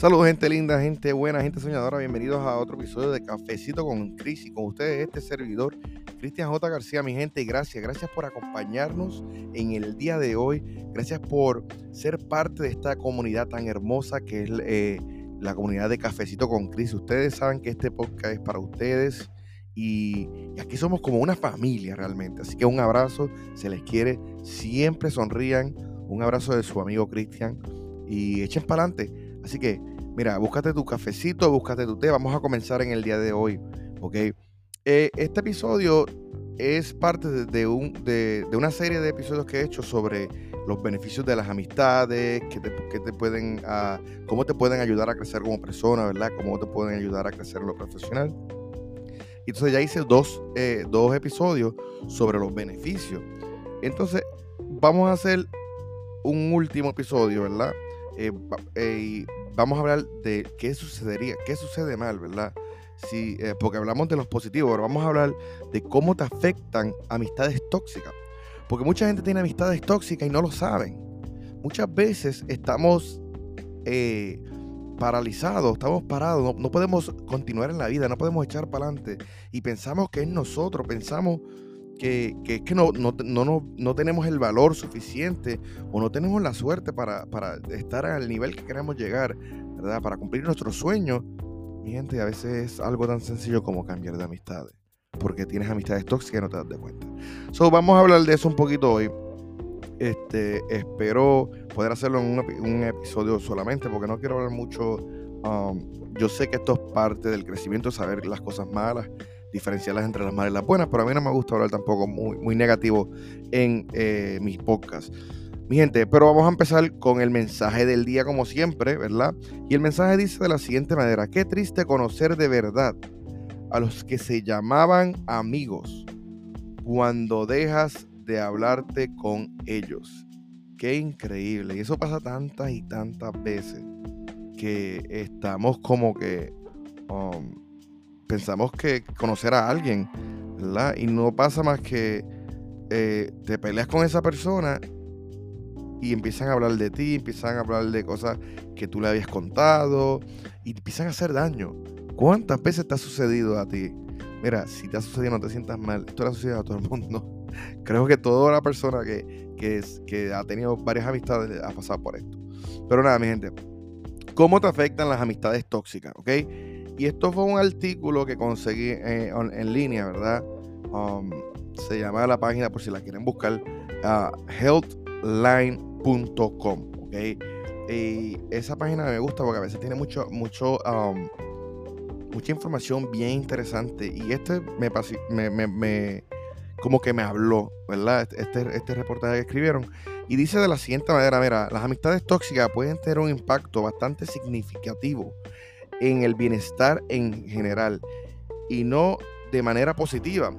Saludos gente linda, gente buena, gente soñadora. Bienvenidos a otro episodio de Cafecito con Cris y con ustedes este servidor, Cristian J. García, mi gente. Gracias, gracias por acompañarnos en el día de hoy. Gracias por ser parte de esta comunidad tan hermosa que es eh, la comunidad de Cafecito con Cris. Ustedes saben que este podcast es para ustedes y, aquí somos como una familia realmente. Así que un abrazo, se les quiere, siempre sonrían. Un abrazo de su amigo Cristian y echen para adelante. Así que Mira, búscate tu cafecito, búscate tu té. Vamos a comenzar en el día de hoy. ¿Ok? Eh, este episodio es parte de, un, de, una serie de episodios que he hecho sobre los beneficios de las amistades, que te, pueden, ah, cómo te pueden ayudar a crecer como persona, ¿verdad? Cómo te pueden ayudar a crecer lo profesional. Entonces ya hice dos, eh, dos episodios sobre los beneficios. Entonces, vamos a hacer un último episodio, ¿verdad? Eh, eh vamos a hablar de qué sucedería, qué sucede mal, ¿verdad? Si, eh, porque hablamos de los positivos, ahora vamos a hablar de cómo te afectan amistades tóxicas. Porque mucha gente tiene amistades tóxicas y no lo saben. Muchas veces estamos eh, paralizados, estamos parados, no, podemos continuar en la vida, no podemos echar para adelante. Y pensamos que es nosotros, pensamos que, que, que no, no, no, no, tenemos el valor suficiente o no tenemos la suerte para, para, estar al nivel que queremos llegar, ¿verdad? Para cumplir nuestros sueños. Mi gente, a veces es algo tan sencillo como cambiar de amistades. Porque tienes amistades tóxicas y no te das de cuenta. So, vamos a hablar de eso un poquito hoy. Este, espero poder hacerlo en un, un episodio solamente porque no quiero hablar mucho. Um, yo sé que esto es parte del crecimiento, saber las cosas malas diferenciarlas entre las malas y las buenas, pero a mí no me gusta hablar tampoco muy, muy negativo en eh, mis podcasts. Mi gente, pero vamos a empezar con el mensaje del día como siempre, ¿verdad? Y el mensaje dice de la siguiente manera, qué triste conocer de verdad a los que se llamaban amigos cuando dejas de hablarte con ellos. Qué increíble. Y eso pasa tantas y tantas veces que estamos como que um, pensamos que conocer a alguien, ¿verdad? Y no pasa más que eh, te peleas con esa persona y empiezan a hablar de ti, empiezan a hablar de cosas que tú le habías contado y empiezan a hacer daño. ¿Cuántas veces te ha sucedido a ti? Mira, si te ha sucedido no te sientas mal, esto le ha sucedido a todo el mundo. Creo que toda la persona que, que, que ha tenido varias amistades ha pasado por esto. Pero nada, mi gente, ¿cómo te afectan las amistades tóxicas? ¿Ok? Y esto fue un artículo que conseguí eh, en línea, ¿verdad? Um, se llama la página, por si la quieren buscar, uh, healthline.com, ¿ok? Y esa página me gusta porque a veces tiene mucho, mucho, um, mucha información bien interesante. Y este me, me, como que me habló, ¿verdad? Este, este reportaje que escribieron. Y dice de la siguiente manera, mira, las amistades tóxicas pueden tener un impacto bastante significativo en el bienestar en general y no de manera positiva.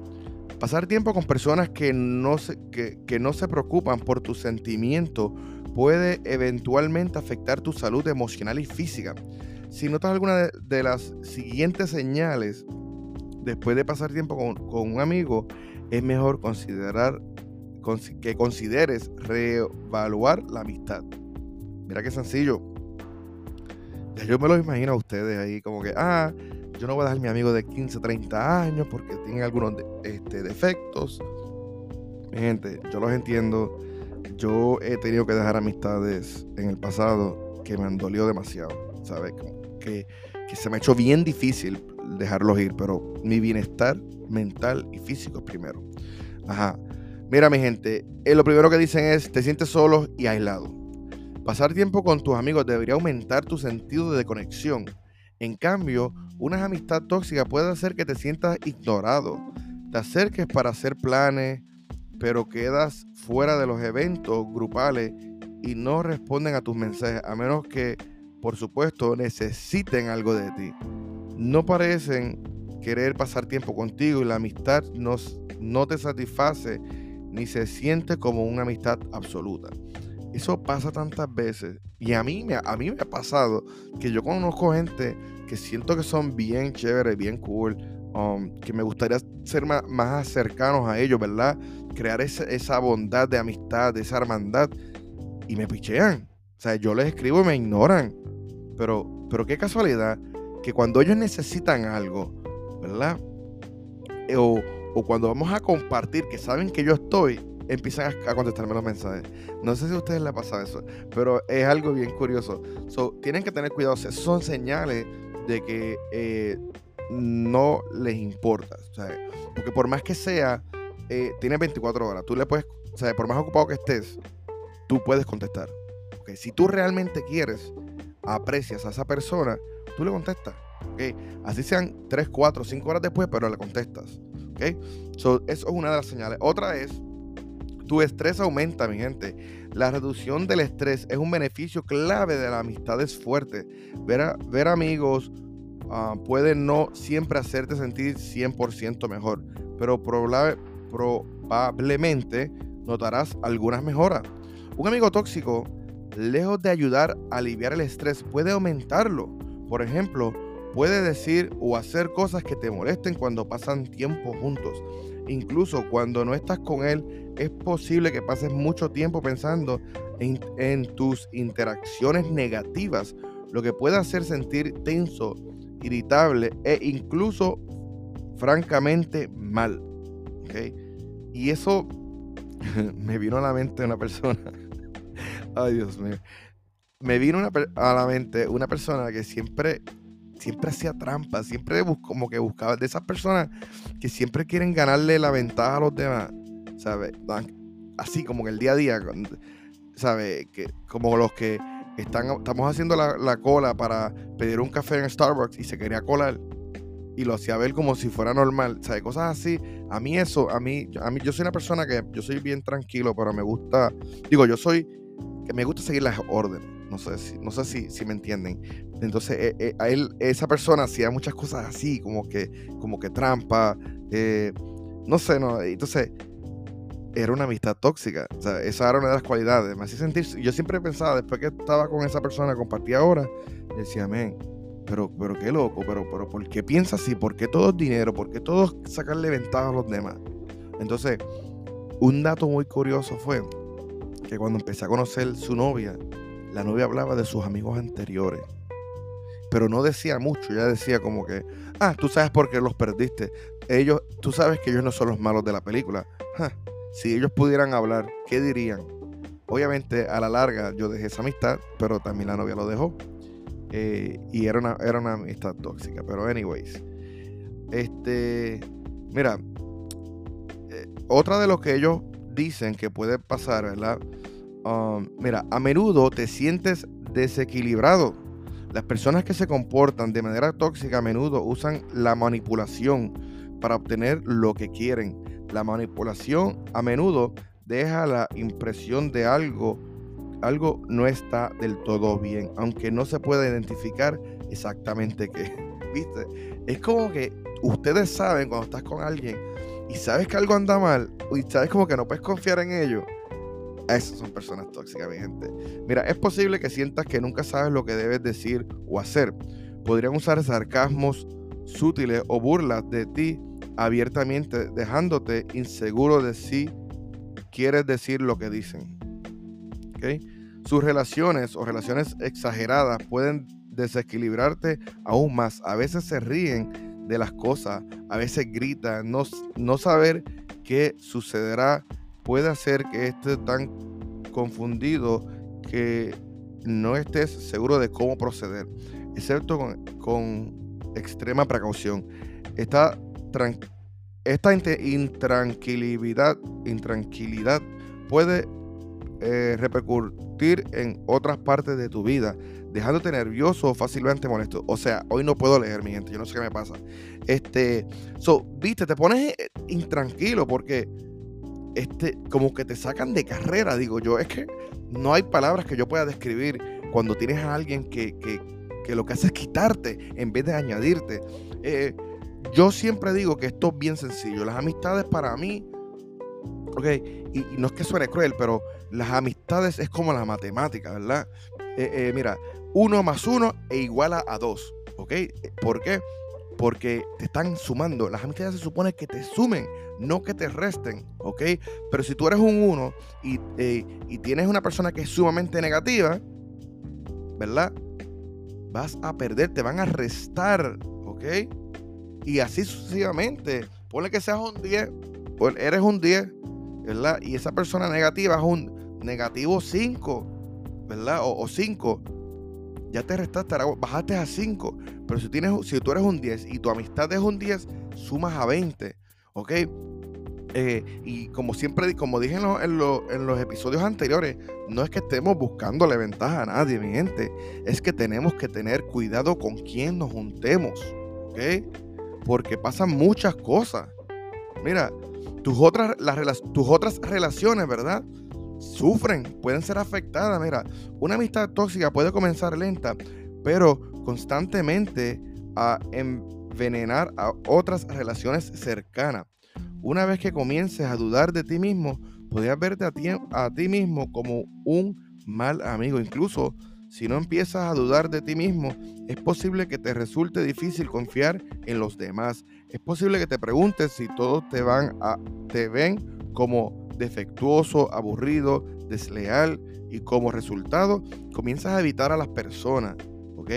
Pasar tiempo con personas que no se, que, no se preocupan por tus sentimientos puede eventualmente afectar tu salud emocional y física. Si notas alguna de, las siguientes señales después de pasar tiempo con, con un amigo, es mejor considerar que consideres reevaluar la amistad. Mira qué sencillo yo me lo imagino a ustedes ahí como que, ah, yo no voy a dejar a mi amigo de 15, 30 años porque tiene algunos este, defectos. Mi gente, yo los entiendo. Yo he tenido que dejar amistades en el pasado que me han dolido demasiado, ¿sabes? Que, que se me ha hecho bien difícil dejarlos ir, pero mi bienestar mental y físico es primero. Ajá. Mira, mi gente, eh, lo primero que dicen es, te sientes solo y aislado. Pasar tiempo con tus amigos debería aumentar tu sentido de conexión. En cambio, una amistad tóxica puede hacer que te sientas ignorado. Te acerques para hacer planes, pero quedas fuera de los eventos grupales y no responden a tus mensajes, a menos que, por supuesto, necesiten algo de ti. No parecen querer pasar tiempo contigo y la amistad no, no te satisface ni se siente como una amistad absoluta. Eso pasa tantas veces. Y a mí, me, a mí me ha pasado que yo conozco gente que siento que son bien chéveres, bien cool, um, que me gustaría ser más, más, cercanos a ellos, ¿verdad? Crear esa, bondad de amistad, de esa hermandad. Y me pichean. O sea, yo les escribo y me ignoran. Pero, Pero qué casualidad que cuando ellos necesitan algo, ¿verdad? Eh, o, cuando vamos a compartir, que saben que yo estoy, empiezan a, contestarme los mensajes. No sé si a ustedes les ha pasado eso, pero es algo bien curioso. So, tienen que tener cuidado. son señales de que eh, no les importa. porque por más que sea, eh, tienes 24 horas. Tú le puedes, o sea, por más ocupado que estés, tú puedes contestar. Okay. Si tú realmente quieres, aprecias a esa persona, tú le contestas. Okay. Así sean 3, 4, 5 horas después, pero le contestas. Okay. eso es una de las señales. Otra es, tu estrés aumenta, mi gente. La reducción del estrés es un beneficio clave de la amistad es fuerte. Ver, ver amigos uh, puede no siempre hacerte sentir 100% mejor, pero probablemente notarás algunas mejoras. Un amigo tóxico, lejos de ayudar a aliviar el estrés, puede aumentarlo. Por ejemplo, puede decir o hacer cosas que te molesten cuando pasan tiempo juntos. Incluso cuando no estás con él, es posible que pases mucho tiempo pensando en, tus interacciones negativas, lo que puede hacer sentir tenso, irritable e incluso francamente mal. Y eso me vino a la mente una persona. Ay, Dios mío. Me vino a la mente una persona que siempre, siempre hacía trampa, siempre como que buscaba de esas personas que siempre quieren ganarle la ventaja a los demás, ¿sabes? Así como en el día a día, ¿sabes? Que, como los que están, estamos haciendo la, la cola para pedir un café en Starbucks y se quería colar y lo hacía ver como si fuera normal, ¿sabes? Cosas así. A mí eso, a mí, a mí, yo soy una persona que yo soy bien tranquilo, pero me gusta, digo, yo soy, que me gusta seguir las órdenes. No sé si, no sé si, si me entienden. Entonces, eh, eh, a él, esa persona hacía muchas cosas así, como que, como que trampa, eh, no sé, no. Entonces, era una amistad tóxica. O sea, esa era una de las cualidades. Me hacía sentir, yo siempre pensaba, después que estaba con esa persona, compartía ahora, decía, amén pero, pero qué loco, pero, pero ¿por qué piensa así? ¿Por qué todo es dinero? ¿Por qué todo es sacarle ventaja a los demás? Entonces, un dato muy curioso fue que cuando empecé a conocer su novia, la novia hablaba de sus amigos anteriores. Pero no decía mucho, ya decía como que, ah, tú sabes por qué los perdiste. Ellos, tú sabes que ellos no son los malos de la película. si ellos pudieran hablar, ¿qué dirían? Obviamente, a la larga, yo dejé esa amistad, pero también la novia lo dejó. Eh, y era una, era una amistad tóxica. Pero, anyways. Este. Mira. Eh, otra de lo que ellos dicen que puede pasar, ¿verdad? Um, mira, a menudo te sientes desequilibrado. Las personas que se comportan de manera tóxica a menudo usan la manipulación para obtener lo que quieren. La manipulación a menudo deja la impresión de algo algo no está del todo bien, aunque no se pueda identificar exactamente qué. ¿Viste? Es como que ustedes saben cuando estás con alguien y sabes que algo anda mal y sabes como que no puedes confiar en ellos. Esas son personas tóxicas, mi gente. Mira, es posible que sientas que nunca sabes lo que debes decir o hacer. Podrían usar sarcasmos sutiles o burlas de ti abiertamente, dejándote inseguro de si quieres decir lo que dicen. Sus relaciones o relaciones exageradas pueden desequilibrarte aún más. A veces se ríen de las cosas, a veces gritan. No, no saber qué sucederá puede hacer que estés tan confundido que no estés seguro de cómo proceder, excepto con, extrema precaución. Esta, esta intranquilidad, intranquilidad puede eh, repercutir en otras partes de tu vida, dejándote nervioso o fácilmente molesto. O sea, hoy no puedo leer, mi gente, yo no sé qué me pasa. Este, so, viste, te pones eh, intranquilo porque este, como que te sacan de carrera, digo yo. Es que no hay palabras que yo pueda describir cuando tienes a alguien que, lo que hace es quitarte en vez de añadirte. Eh, yo siempre digo que esto es bien sencillo. Las amistades para mí Ok, y, no es que suene cruel, pero las amistades es como la matemática, ¿verdad? Eh, eh, mira, uno más uno e iguala a dos, ¿ok? ¿Por qué? Porque te están sumando. Las amistades se supone que te sumen, no que te resten, ¿ok? Pero si tú eres un uno y, eh, y tienes una persona que es sumamente negativa, ¿verdad? vas a perder, te van a restar, ¿ok? Y así sucesivamente. Ponle que seas un 10, eres un 10, ¿verdad? Y esa persona negativa es un negativo 5, ¿verdad? O 5. Ya te restaste, bajaste a 5. Pero si, tienes, si tú eres un 10 y tu amistad es un 10, sumas a 20, ¿ok? Eh, y como siempre, como dije en, los episodios anteriores, no es que estemos buscándole ventaja a nadie, mi gente. Es que tenemos que tener cuidado con quién nos juntemos. ¿Ok? Porque pasan muchas cosas. Mira, tus otras, las, tus otras relaciones, ¿verdad? Sufren, pueden ser afectadas. Mira, una amistad tóxica puede comenzar lenta, pero constantemente a envenenar a otras relaciones cercanas. Una vez que comiences a dudar de ti mismo, podrías verte a ti, a ti mismo como un mal amigo. Incluso si no empiezas a dudar de ti mismo, es posible que te resulte difícil confiar en los demás. Es posible que te preguntes si todos te van a te ven como defectuoso, aburrido, desleal y como resultado comienzas a evitar a las personas, ¿ok?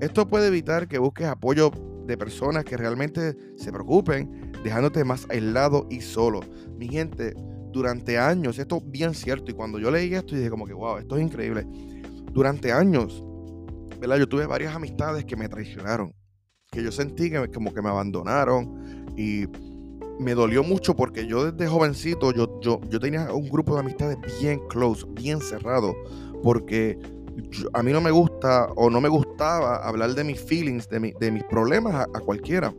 Esto puede evitar que busques apoyo de personas que realmente se preocupen, dejándote más aislado y solo. Mi gente, durante años, esto es bien cierto, y cuando yo leí esto dije como que, wow, esto es increíble. Durante años, ¿verdad? Yo tuve varias amistades que me traicionaron, que yo sentí que como que me abandonaron y me dolió mucho porque yo desde jovencito, yo, yo, yo tenía un grupo de amistades bien close, bien cerrado, porque a mí no me gusta o no me gustaba hablar de mis feelings, de, de mis problemas a, cualquiera.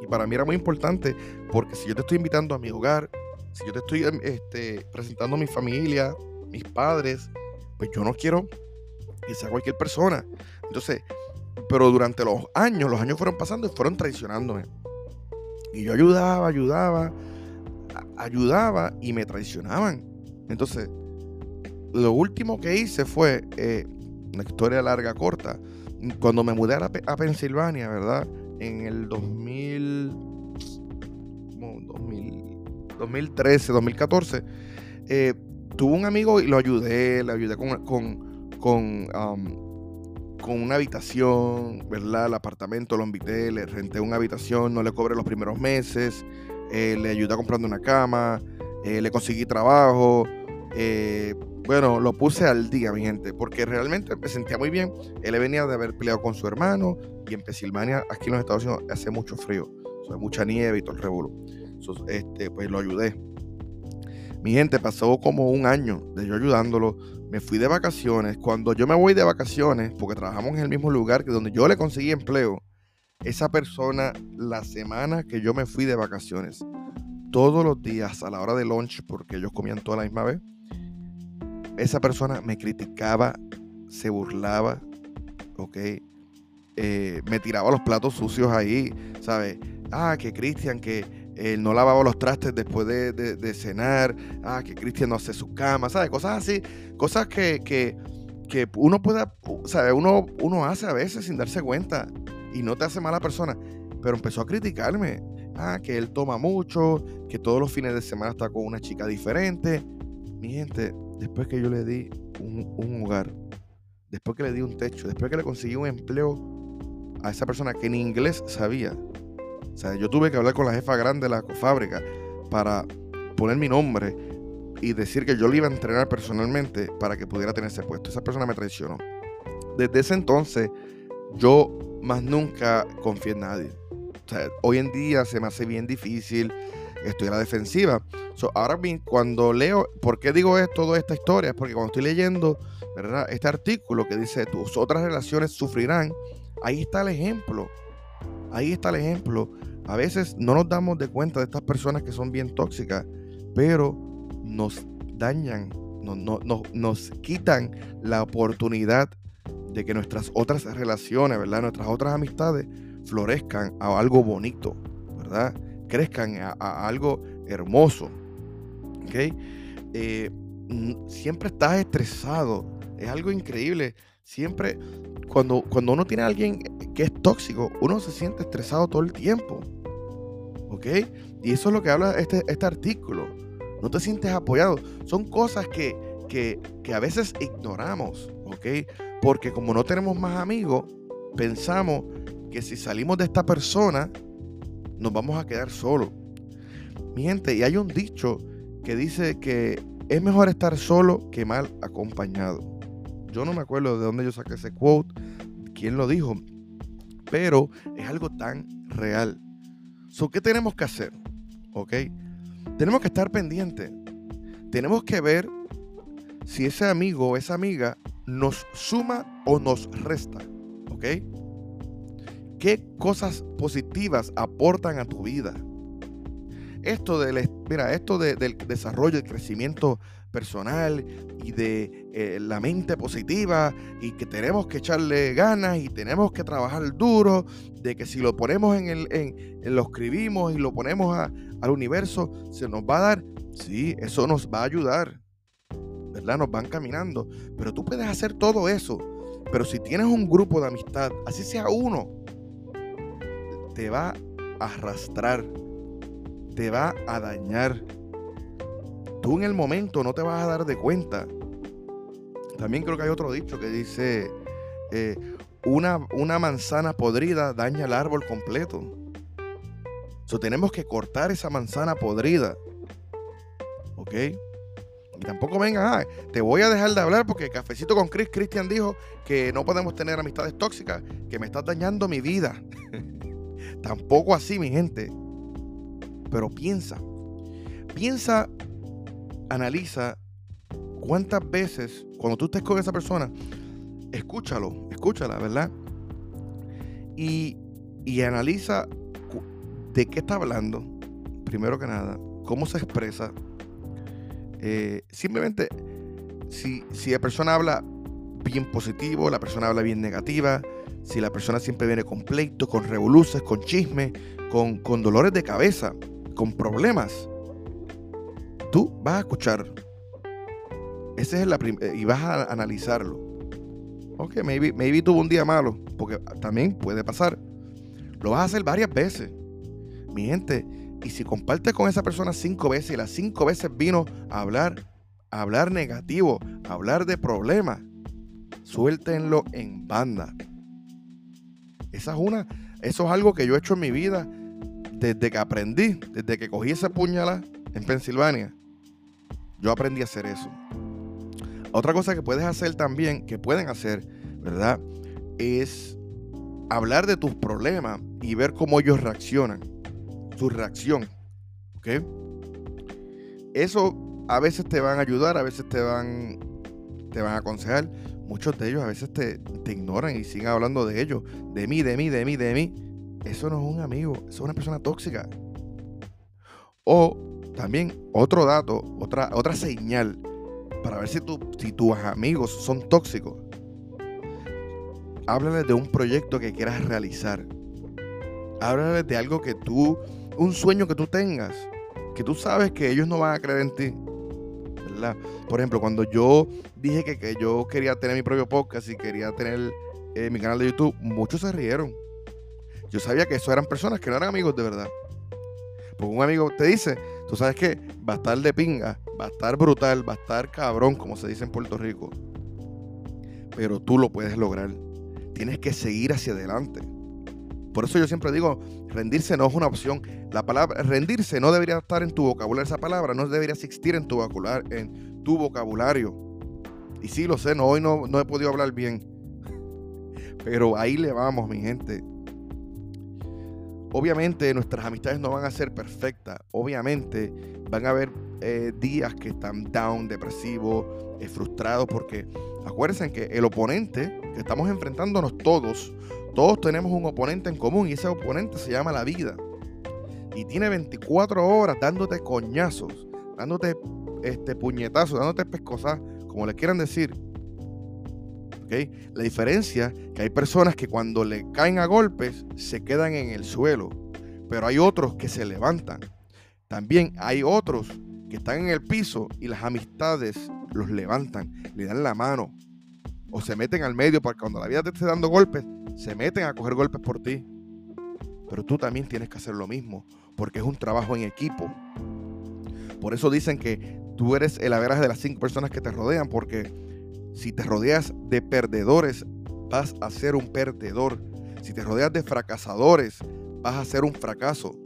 Y para mí era muy importante porque si yo te estoy invitando a mi hogar, si yo te estoy em, este, presentando a mi familia, mis padres, pues yo no quiero que sea cualquier persona. Entonces, pero durante los años, los años fueron pasando y fueron traicionándome. Y yo ayudaba, ayudaba, ayudaba y me traicionaban. Entonces, lo último que hice fue, eh, una historia larga, corta, cuando me mudé a, Pensilvania, ¿verdad? En el 2000, 2013, 2014, eh, tuve un amigo y lo ayudé, le ayudé con, con, con, con una habitación, ¿verdad? El apartamento lo invité, le renté una habitación, no le cobré los primeros meses, eh, le ayudé a comprar una cama, le conseguí trabajo, eh, bueno, lo puse al día, mi gente, porque realmente me sentía muy bien. Él venía de haber peleado con su hermano y en Pensilvania, aquí en los Estados Unidos, hace mucho frío, o mucha nieve y todo el revuelo. este, pues lo ayudé. Mi gente, pasó como un año de yo ayudándolo. Me fui de vacaciones. Cuando yo me voy de vacaciones, porque trabajamos en el mismo lugar que donde yo le conseguí empleo, esa persona, la semana que yo me fui de vacaciones, todos los días a la hora de lunch, porque ellos comían toda la misma vez, esa persona me criticaba, se burlaba, ¿ok? Eh, me tiraba los platos sucios ahí, ¿sabes? Ah, que Cristian, que él no lavaba los trastes después de, cenar, ah, que Cristian no hace su cama, ¿sabes? Cosas así, cosas que, que, que uno pueda, ¿sabes? Uno, uno hace a veces sin darse cuenta y no te hace mala persona, pero empezó a criticarme. Ah, que él toma mucho, que todos los fines de semana está con una chica diferente. Mi gente, después que yo le di un, hogar, después que le di un techo, después que le conseguí un empleo a esa persona que en inglés sabía. O sea, yo tuve que hablar con la jefa grande de la fábrica para poner mi nombre y decir que yo le iba a entrenar personalmente para que pudiera tener ese puesto. Esa persona me traicionó. Desde ese entonces, yo más nunca confié en nadie. O sea, hoy en día se me hace bien difícil estoy a la defensiva. ahora bien, cuando leo, ¿por qué digo esto, toda esta historia? Es porque cuando estoy leyendo, ¿verdad? Este artículo que dice tus otras relaciones sufrirán, ahí está el ejemplo. Ahí está el ejemplo. A veces no nos damos de cuenta de estas personas que son bien tóxicas, pero nos dañan, nos quitan la oportunidad de que nuestras otras relaciones, ¿verdad? Nuestras otras amistades florezcan a algo bonito, ¿verdad? Crezcan a, algo hermoso. Eh, siempre estás estresado. Es algo increíble. Siempre, cuando, cuando uno tiene a alguien que es tóxico, uno se siente estresado todo el tiempo. ¿Ok? Y eso es lo que habla este, este artículo. No te sientes apoyado. Son cosas que, que, que a veces ignoramos. ¿Ok? Porque como no tenemos más amigos, pensamos que si salimos de esta persona, nos vamos a quedar solos. Mi gente, y hay un dicho que dice que es mejor estar solo que mal acompañado. Yo no me acuerdo de dónde yo saqué ese quote, quién lo dijo, pero es algo tan real. So, ¿Qué tenemos que hacer? ¿Ok? Tenemos que estar pendientes. Tenemos que ver si ese amigo o esa amiga nos suma o nos resta. ¿Ok? ¿Qué cosas positivas aportan a tu vida? Esto del, mira, esto del desarrollo y crecimiento personal y de eh, la mente positiva y que tenemos que echarle ganas y tenemos que trabajar duro, de que si lo ponemos en el, lo escribimos y lo ponemos al universo, se nos va a dar, sí, eso nos va a ayudar, ¿verdad? Nos van caminando, pero tú puedes hacer todo eso, pero si tienes un grupo de amistad, así sea uno, te va a arrastrar, te va a dañar tú en el momento no te vas a dar de cuenta. También creo que hay otro dicho que dice, eh, una, una, manzana podrida daña el árbol completo. So, tenemos que cortar esa manzana podrida. ¿Ok? Y tampoco venga, ah, te voy a dejar de hablar porque Cafecito con Chris, Cristian dijo que no podemos tener amistades tóxicas, que me estás dañando mi vida. tampoco así, mi gente. Pero piensa, piensa analiza cuántas veces, cuando tú estés con esa persona, escúchalo, escúchala, ¿verdad? Y, y analiza de qué está hablando, primero que nada, cómo se expresa. Eh, simplemente, si, si la persona habla bien positivo, la persona habla bien negativa, si la persona siempre viene con pleitos, con revoluces, con chismes, con, con dolores de cabeza, con problemas, tú vas a escuchar. Ese es la eh, y vas a analizarlo. Ok, maybe, maybe tuvo un día malo, porque también puede pasar. Lo vas a hacer varias veces. Mi gente, y si compartes con esa persona cinco veces y las cinco veces vino a hablar, a hablar negativo, a hablar de problemas, suéltenlo en banda. Esa es una, eso es algo que yo he hecho en mi vida desde que aprendí, desde que cogí esa puñalada en Pensilvania. Yo aprendí a hacer eso. Otra cosa que puedes hacer también, que pueden hacer, ¿verdad? Es hablar de tus problemas y ver cómo ellos reaccionan. Su reacción. ¿Ok? Eso a veces te van a ayudar, a veces te van, te van a aconsejar. Muchos de ellos a veces te, te ignoran y siguen hablando de ellos. De mí, de mí, de mí, de mí. Eso no es un amigo, eso es una persona tóxica. O también otro dato, otra, otra señal para ver si, si tus amigos son tóxicos. Háblales de un proyecto que quieras realizar. Háblales de algo que tú, un sueño que tú tengas, que tú sabes que ellos no van a creer en ti. Por ejemplo, cuando yo dije que, yo quería tener mi propio podcast y quería tener eh, mi canal de YouTube, muchos se rieron. Yo sabía que eso eran personas que no eran amigos de verdad. Porque un amigo te dice, tú sabes que va a estar de pinga, va a estar brutal, va a estar cabrón, como se dice en Puerto Rico. Pero tú lo puedes lograr. Tienes que seguir hacia adelante. Por eso yo siempre digo, rendirse no es una opción. La palabra rendirse no debería estar en tu vocabulario. Esa palabra no debería existir en tu vocabulario. En tu vocabulario. Y sí, lo sé, no, hoy no, no he podido hablar bien. Pero ahí le vamos, mi gente. Obviamente nuestras amistades no van a ser perfectas. Obviamente van a haber eh, días que están down, depresivos, eh, frustrados, porque acuérdense que el oponente que estamos enfrentándonos todos, todos tenemos un oponente en común y ese oponente se llama la vida. Y tiene 24 horas dándote coñazos, dándote este, puñetazos, dándote pescosas, como le quieran decir. La diferencia que hay personas que cuando le caen a golpes se quedan en el suelo, pero hay otros que se levantan. También hay otros que están en el piso y las amistades los levantan, le dan la mano o se meten al medio para cuando la vida te esté dando golpes, se meten a coger golpes por ti. Pero tú también tienes que hacer lo mismo, porque es un trabajo en equipo. Por eso dicen que tú eres el averaje de las cinco personas que te rodean, porque si te rodeas de perdedores, vas a ser un perdedor. Si te rodeas de fracasadores, vas a ser un fracaso.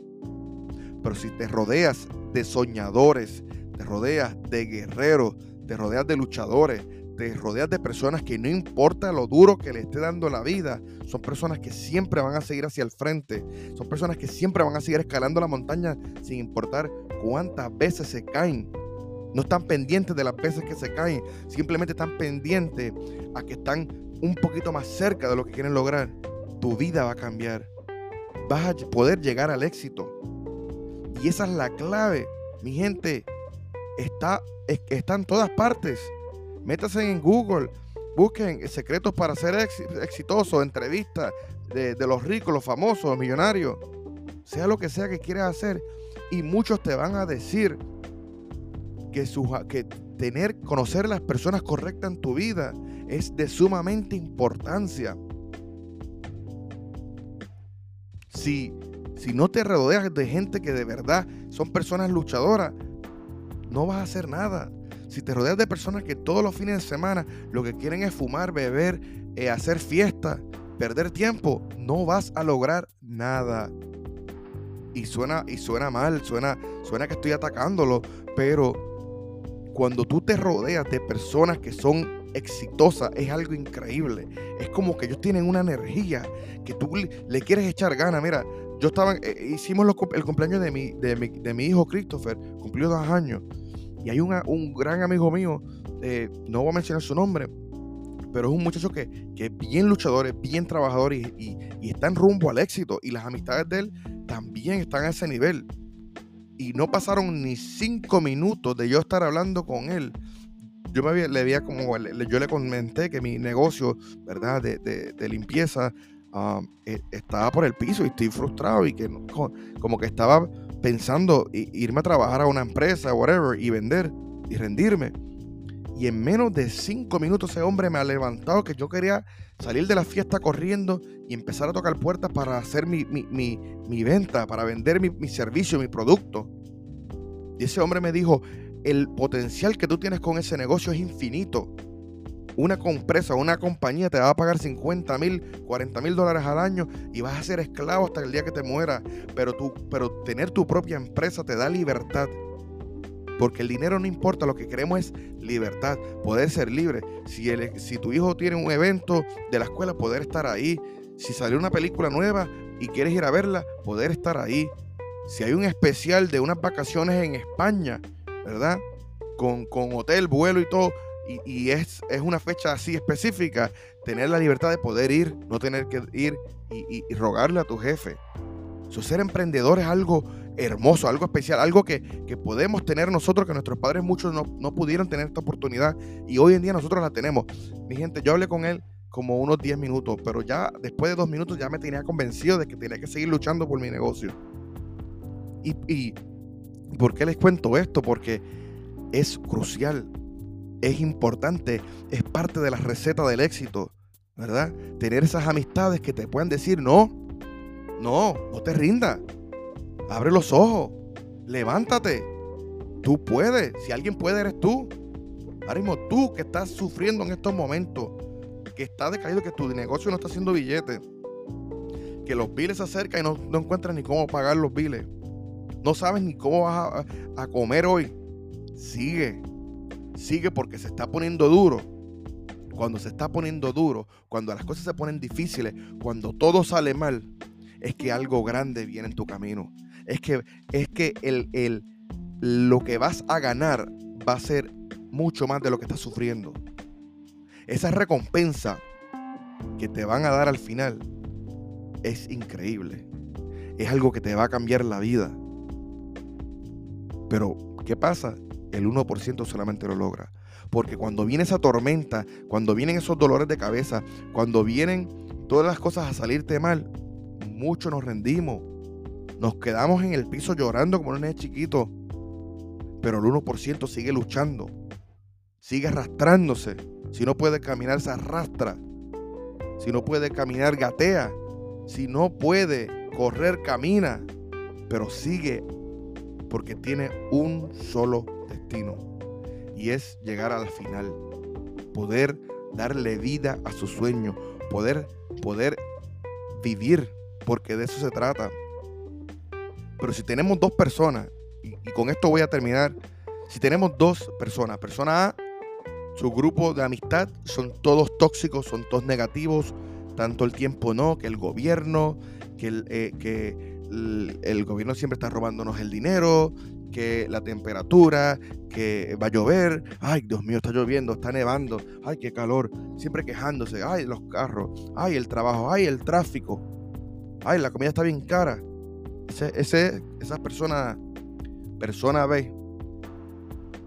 Pero si te rodeas de soñadores, te rodeas de guerreros, te rodeas de luchadores, te rodeas de personas que no importa lo duro que le esté dando la vida, son personas que siempre van a seguir hacia el frente, son personas que siempre van a seguir escalando la montaña sin importar cuántas veces se caen. No están pendientes de las veces que se caen, simplemente están pendientes a que están un poquito más cerca de lo que quieren lograr. Tu vida va a cambiar. Vas a poder llegar al éxito. Y esa es la clave. Mi gente, está, está en todas partes. Métase en Google, busquen secretos para ser exitoso, entrevistas de, los ricos, los famosos, los millonarios. Sea lo que sea que quieras hacer. Y muchos te van a decir que, su, que tener, conocer las personas correctas en tu vida es de sumamente importancia. Si, si no te rodeas de gente que de verdad son personas luchadoras, no vas a hacer nada. Si te rodeas de personas que todos los fines de semana lo que quieren es fumar, beber, eh, hacer fiesta, perder tiempo, no vas a lograr nada. Y suena, y suena mal, suena, suena que estoy atacándolo, pero cuando tú te rodeas de personas que son exitosas, es algo increíble. Es como que ellos tienen una energía que tú le quieres echar ganas. Mira, yo estaba, eh, hicimos el cumpleaños de mi, de mi, de mi hijo Christopher, cumplió dos años. Y hay un gran amigo mío, eh, no voy a mencionar su nombre, pero es un muchacho que, es bien luchador, es bien trabajador y, y, está en rumbo al éxito. Y las amistades de él también están a ese nivel. Y no pasaron ni cinco minutos de yo estar hablando con él. Yo me le había como, yo le comenté que mi negocio, ¿verdad? De, limpieza ah, e, estaba por el piso y estoy frustrado y que como que estaba pensando irme a trabajar a una empresa, whatever, y vender y rendirme. Y en menos de cinco minutos ese hombre me ha levantado que yo quería salir de la fiesta corriendo y empezar a tocar puertas para hacer mi, venta, para vender mi, mi servicio, mi producto. Y ese hombre me dijo, el potencial que tú tienes con ese negocio es infinito una empresa, una compañía te va a pagar 50 mil, 40 mil dólares al año y vas a ser esclavo hasta el día que te mueras. Pero, pero tener tu propia empresa te da libertad. Porque el dinero no importa, lo que queremos es libertad, poder ser libre. Si, si tu hijo tiene un evento de la escuela, poder estar ahí. Si salió una película nueva y quieres ir a verla, poder estar ahí. Si hay un especial de unas vacaciones en España, ¿verdad? Con, con hotel, vuelo y todo, y, es, una fecha así específica, tener la libertad de poder ir, no tener que ir y, rogarle a tu jefe. ser emprendedor es algo hermoso, algo especial, algo que, podemos tener nosotros, que nuestros padres muchos no, no, pudieron tener esta oportunidad y hoy en día nosotros la tenemos. Mi gente, yo hablé con él como unos 10 minutos, pero ya después de dos minutos ya me tenía convencido de que tenía que seguir luchando por mi negocio. ¿Y, y por qué les cuento esto? Porque es crucial es importante, es parte de la receta del éxito, ¿verdad? Tener esas amistades que te puedan decir, no, no, no te rindas. Abre los ojos, levántate. Tú puedes, si alguien puede eres tú. Ahora mismo tú que estás sufriendo en estos momentos, que está decaído, que tu negocio no está haciendo billetes, que los biles se acercan y no, no encuentras ni cómo pagar los biles. No sabes ni cómo vas a, a comer hoy. Sigue, Sigue porque se está poniendo duro. Cuando se está poniendo duro, cuando las cosas se ponen difíciles, cuando todo sale mal, es que algo grande viene en tu camino. Es que, es que el, el, lo que vas a ganar va a ser mucho más de lo que estás sufriendo. Esa recompensa que te van a dar al final es increíble. Es algo que te va a cambiar la vida. Pero, ¿qué pasa? El 1% solamente lo logra. Porque cuando viene esa tormenta, cuando vienen esos dolores de cabeza, cuando vienen todas las cosas a salirte mal, mucho nos rendimos. Nos quedamos en el piso llorando como un chiquito. Pero el 1% sigue luchando. Sigue arrastrándose. Si no puede caminar, se arrastra. Si no puede caminar, gatea. Si no puede correr, camina. Pero sigue porque tiene un solo y es llegar al final, poder darle vida a su sueño, poder, poder vivir, porque de eso se trata. Pero si tenemos dos personas, y, y con esto voy a terminar, si tenemos dos personas, persona A, su grupo de amistad son todos tóxicos, son todos negativos, tanto el tiempo no, que el gobierno, que el, eh, que el, gobierno siempre está robándonos el dinero, que la temperatura, que va a llover, ay Dios mío, está lloviendo, está nevando, ay qué calor, siempre quejándose, ay los carros, ay el trabajo, ay el tráfico, ay la comida está bien cara. Ese, ese, esa persona, persona B,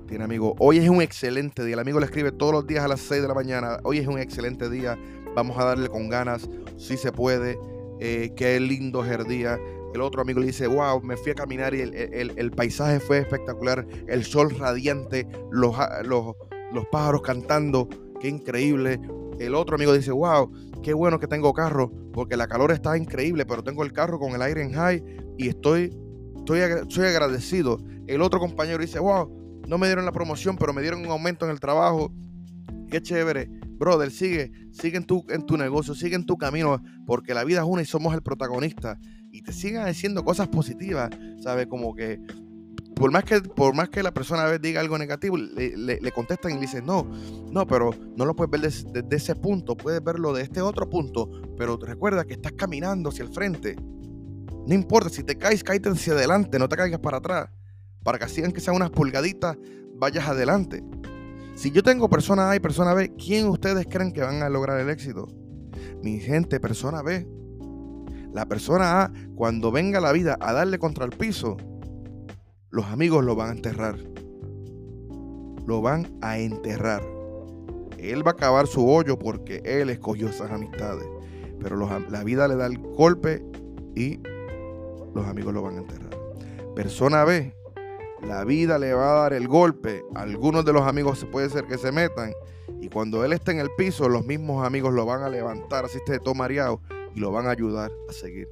tiene amigo, hoy es un excelente día, el amigo le escribe todos los días a las 6 de la mañana, hoy es un excelente día, vamos a darle con ganas, si se puede, eh, qué lindo es el día. El otro amigo le dice, wow, me fui a caminar y el, paisaje fue espectacular, el sol radiante, los, los, los pájaros cantando, qué increíble. El otro amigo dice, wow, qué bueno que tengo carro, porque la calor está increíble, pero tengo el carro con el aire en high y estoy, estoy, estoy agradecido. El otro compañero dice, wow, no me dieron la promoción, pero me dieron un aumento en el trabajo. Qué chévere brother, sigue, sigue en tu, en tu negocio, sigue en tu camino, porque la vida es una y somos el protagonista. Y te sigan diciendo cosas positivas, ¿sabes? Como que por más que, por más que la persona a diga algo negativo, le, contestan y le dicen, no, no, pero no lo puedes ver desde, ese punto, puedes verlo de este otro punto, pero recuerda que estás caminando hacia el frente. No importa, si te caes, cállate hacia adelante, no te caigas para atrás. Para que así, que sean unas pulgaditas, vayas adelante. Si yo tengo persona A y persona B, ¿quién ustedes creen que van a lograr el éxito? Mi gente, persona B. La persona A, cuando venga la vida a darle contra el piso, los amigos lo van a enterrar. Lo van a enterrar. Él va a acabar su hoyo porque él escogió esas amistades. Pero la vida le da el golpe y los amigos lo van a enterrar. Persona B, la vida le va a dar el golpe, algunos de los amigos puede ser que se metan y cuando él esté en el piso, los mismos amigos lo van a levantar, así esté todo mareado y lo van a ayudar a seguir.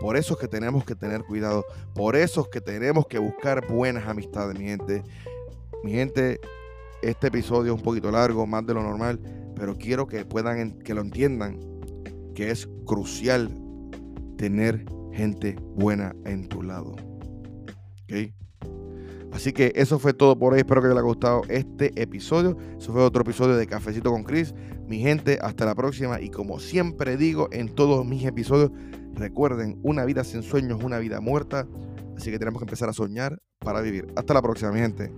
Por eso es que tenemos que tener cuidado, por eso es que tenemos que buscar buenas amistades, mi gente. Mi gente, este episodio es un poquito largo, más de lo normal, pero quiero que puedan que lo entiendan que es crucial tener gente buena en tu lado. ¿Okay? Así que eso fue todo por hoy. Espero que les haya gustado este episodio. Eso fue otro episodio de Cafecito con Chris. Mi gente, hasta la próxima. Y como siempre digo en todos mis episodios, recuerden, una vida sin sueños es una vida muerta. Así que tenemos que empezar a soñar para vivir. Hasta la próxima, mi gente.